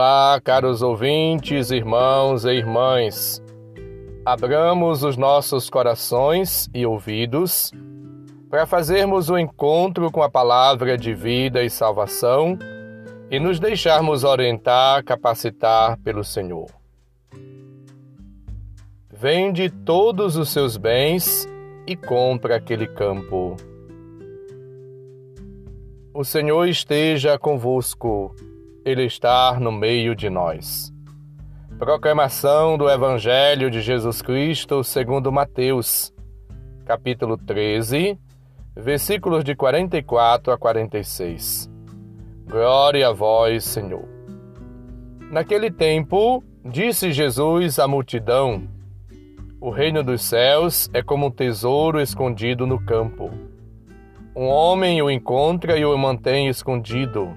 Olá, caros ouvintes, irmãos e irmãs. Abramos os nossos corações e ouvidos para fazermos o um encontro com a palavra de vida e salvação e nos deixarmos orientar, capacitar pelo Senhor. Vende todos os seus bens e compra aquele campo. O Senhor esteja convosco, Ele está no meio de nós. Proclamação do Evangelho de Jesus Cristo segundo Mateus, capítulo 13, versículos de 44 a 46. Glória a vós, Senhor. Naquele tempo, disse Jesus à multidão: o reino dos céus é como um tesouro escondido no campo. Um homem o encontra e o mantém escondido.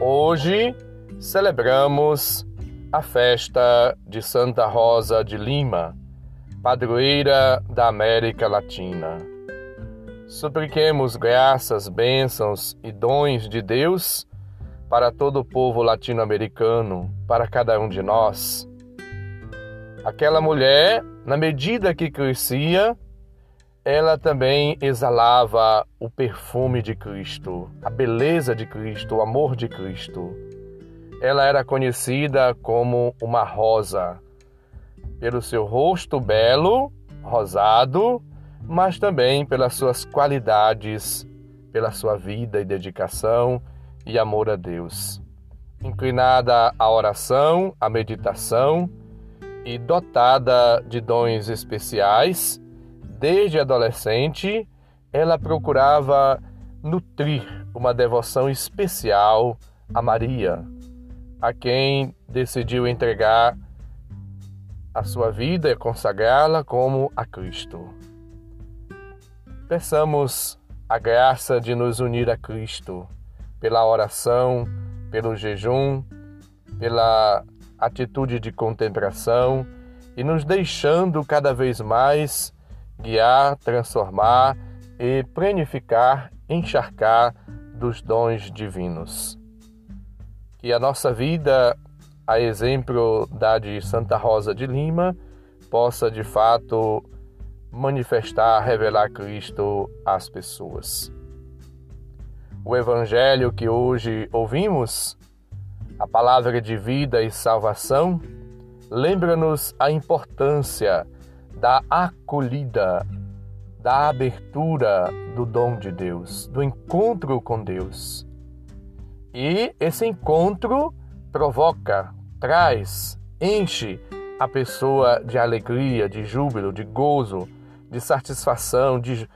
Hoje celebramos a festa de Santa Rosa de Lima, padroeira da América Latina. Supliquemos graças, bênçãos e dons de Deus para todo o povo latino-americano, para cada um de nós Aquela mulher, na medida que crescia, ela também exalava o perfume de Cristo, a beleza de Cristo, o amor de Cristo. Ela era conhecida como uma rosa, pelo seu rosto belo, rosado, mas também pelas suas qualidades, pela sua vida e dedicação e amor a Deus. Inclinada à oração, à meditação, e dotada de dons especiais, desde adolescente, ela procurava nutrir uma devoção especial a Maria, a quem decidiu entregar a sua vida e consagrá-la como a Cristo. Peçamos a graça de nos unir a Cristo pela oração, pelo jejum, pela atitude de contemplação e nos deixando cada vez mais guiar, transformar e planificar, encharcar dos dons divinos. Que a nossa vida, a exemplo da de Santa Rosa de Lima, possa de fato manifestar, revelar Cristo às pessoas. O evangelho que hoje ouvimos a palavra de vida e salvação lembra-nos a importância da acolhida, da abertura do dom de Deus, do encontro com Deus. E esse encontro provoca, traz, enche a pessoa de alegria, de júbilo, de gozo, de satisfação, de,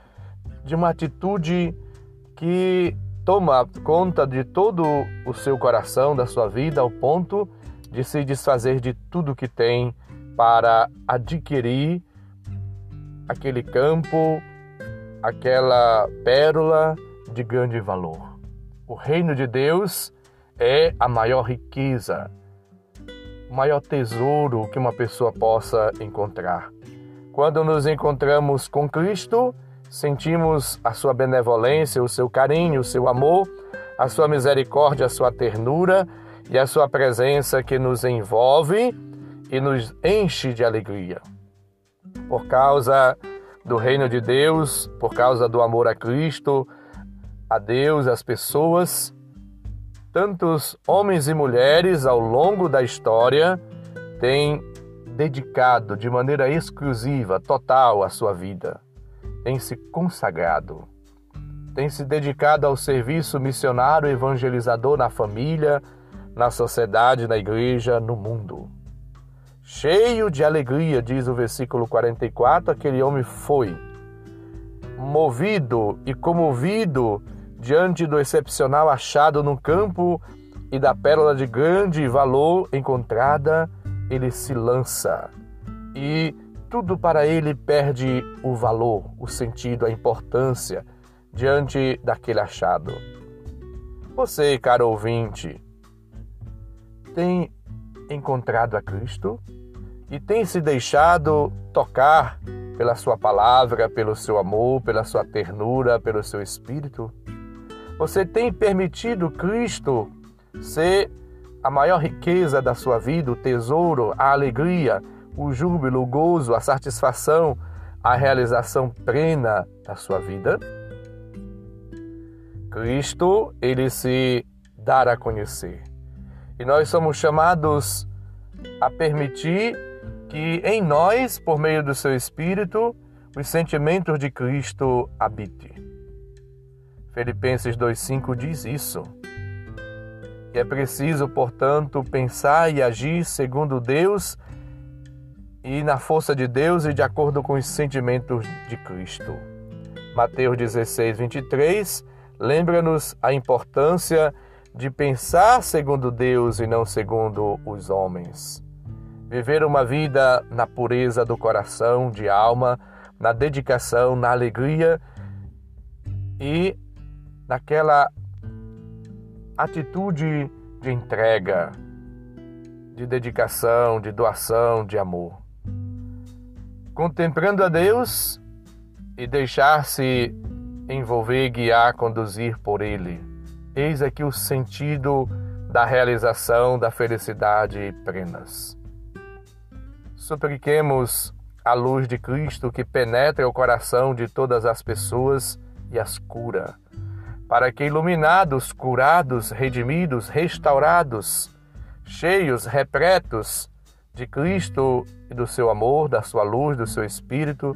de uma atitude que toma conta de todo o seu coração, da sua vida, ao ponto de se desfazer de tudo que tem para adquirir aquele campo, aquela pérola de grande valor. O reino de Deus é a maior riqueza, o maior tesouro que uma pessoa possa encontrar. Quando nos encontramos com Cristo, sentimos a sua benevolência, o seu carinho, o seu amor, a sua misericórdia, a sua ternura e a sua presença que nos envolve e nos enche de alegria. Por causa do reino de Deus, por causa do amor a Cristo, a Deus, às pessoas, tantos homens e mulheres ao longo da história têm dedicado de maneira exclusiva, total, a sua vida. Tem se consagrado, tem se dedicado ao serviço missionário evangelizador na família, na sociedade, na igreja, no mundo. Cheio de alegria, diz o versículo 44, aquele homem foi movido e comovido diante do excepcional achado no campo e da pérola de grande valor encontrada, ele se lança e tudo para ele perde o valor, o sentido, a importância diante daquele achado. Você, caro ouvinte, tem encontrado a Cristo e tem se deixado tocar pela Sua palavra, pelo seu amor, pela sua ternura, pelo seu espírito? Você tem permitido Cristo ser a maior riqueza da sua vida, o tesouro, a alegria, o júbilo, o gozo, a satisfação, a realização plena da sua vida? Cristo, ele se dará a conhecer. E nós somos chamados a permitir que em nós, por meio do seu Espírito, os sentimentos de Cristo habite. Filipenses 2,5 diz isso. Que é preciso, portanto, pensar e agir segundo Deus e na força de Deus e de acordo com os sentimentos de Cristo. Mateus 16, 23 lembra-nos a importância de pensar segundo Deus e não segundo os homens. Viver uma vida na pureza do coração, de alma, na dedicação, na alegria e naquela atitude de entrega, de dedicação, de doação, de amor. Contemplando a Deus e deixar-se envolver, guiar, conduzir por Ele. Eis aqui o sentido da realização da felicidade plenas. Supliquemos a luz de Cristo que penetre o coração de todas as pessoas e as cura, para que iluminados, curados, redimidos, restaurados, cheios, repletos de Cristo e do seu amor, da sua luz, do seu Espírito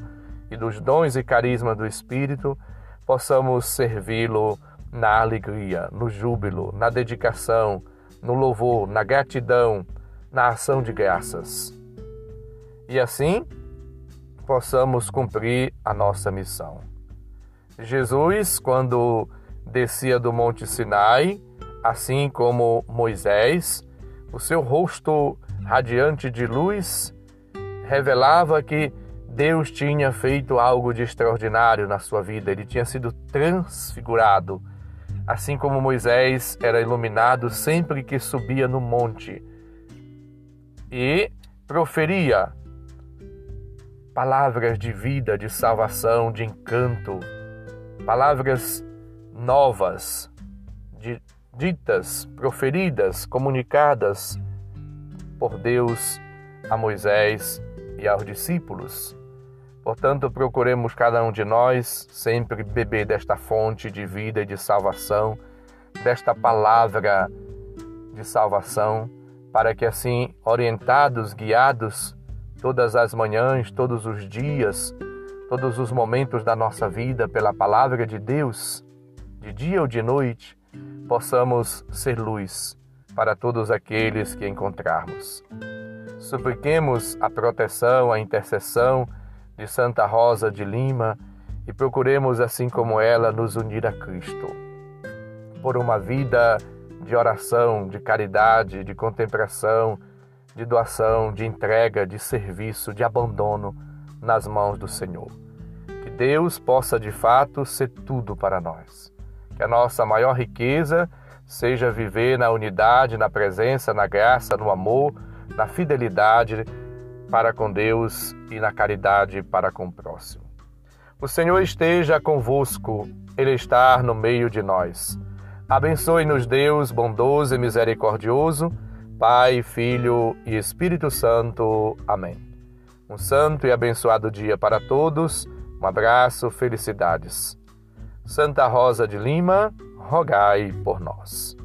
e dos dons e carisma do Espírito, possamos servi-lo na alegria, no júbilo, na dedicação, no louvor, na gratidão, na ação de graças. E assim possamos cumprir a nossa missão. Jesus, quando descia do Monte Sinai, assim como Moisés, o seu rosto radiante de luz revelava que Deus tinha feito algo de extraordinário na sua vida, ele tinha sido transfigurado, assim como Moisés era iluminado sempre que subia no monte e proferia palavras de vida, de salvação, de encanto, palavras novas, de, ditas, proferidas, comunicadas por Deus a Moisés e aos discípulos. Portanto, procuremos cada um de nós sempre beber desta fonte de vida e de salvação, desta palavra de salvação, para que assim, orientados, guiados, todas as manhãs, todos os dias, todos os momentos da nossa vida pela palavra de Deus, de dia ou de noite, possamos ser luz para todos aqueles que encontrarmos. Supliquemos a proteção, a intercessão, de Santa Rosa de Lima e procuremos, assim como ela, nos unir a Cristo. Por uma vida de oração, de caridade, de contemplação, de doação, de entrega, de serviço, de abandono nas mãos do Senhor. Que Deus possa de fato ser tudo para nós. Que a nossa maior riqueza seja viver na unidade, na presença, na graça, no amor, na fidelidade para com Deus e na caridade para com o próximo. O Senhor esteja convosco, Ele está no meio de nós. Abençoe-nos, Deus bondoso e misericordioso, Pai, Filho e Espírito Santo. Amém. Um santo e abençoado dia para todos. Um abraço, felicidades. Santa Rosa de Lima, rogai por nós.